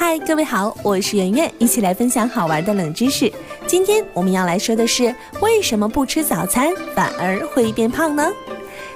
嗨，各位好，我是圆圆，一起来分享好玩的冷知识。今天我们要来说的是，为什么不吃早餐反而会变胖呢？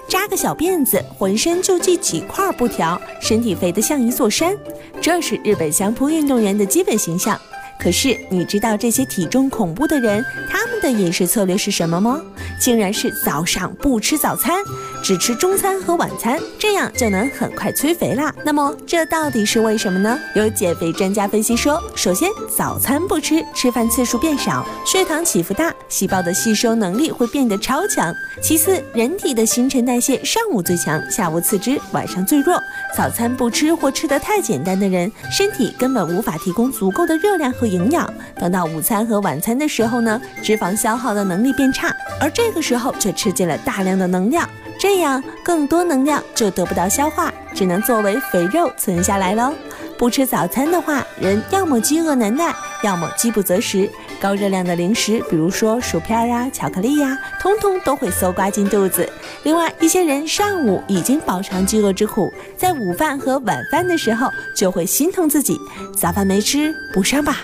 扎个小辫子，浑身就系几块布条，身体肥得像一座山，这是日本相扑运动员的基本形象。可是你知道这些体重恐怖的人，他们的饮食策略是什么吗？竟然是早上不吃早餐，只吃中餐和晚餐，这样就能很快催肥啦。那么这到底是为什么呢？有减肥专家分析说，首先早餐不吃，吃饭次数变少，血糖起伏大，细胞的吸收能力会变得超强。其次，人体的新陈代谢上午最强，下午次之，晚上最弱。早餐不吃或吃得太简单的人，身体根本无法提供足够的热量和营养。等到午餐和晚餐的时候呢，脂肪消耗的能力变差，而这个时候却吃进了大量的能量，这样更多能量就得不到消化，只能作为肥肉存下来喽。不吃早餐的话，人要么饥饿难耐，要么饥不择食。高热量的零食，比如说薯片呀、巧克力呀，通通都会搜刮进肚子。另外，一些人上午已经饱尝饥饿之苦，在午饭和晚饭的时候就会心疼自己，早饭没吃，补上吧。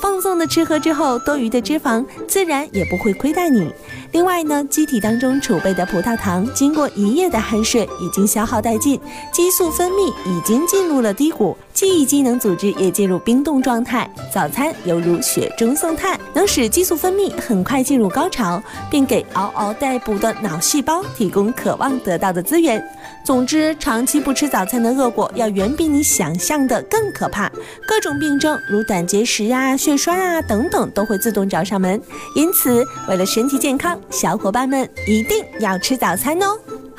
放纵的吃喝之后，多余的脂肪自然也不会亏待你。另外呢，机体当中储备的葡萄糖经过一夜的酣睡已经消耗殆尽，激素分泌已经进入了低谷，记忆机能组织也进入冰冻状态。早餐犹如雪中送炭，能使激素分泌很快进入高潮，并给嗷嗷待哺的脑细胞提供渴望得到的资源。总之，长期不吃早餐的恶果要远比你想象的更可怕，各种病症如胆结石啊、血栓啊等等都会自动找上门。因此，为了身体健康，小伙伴们一定要吃早餐哦。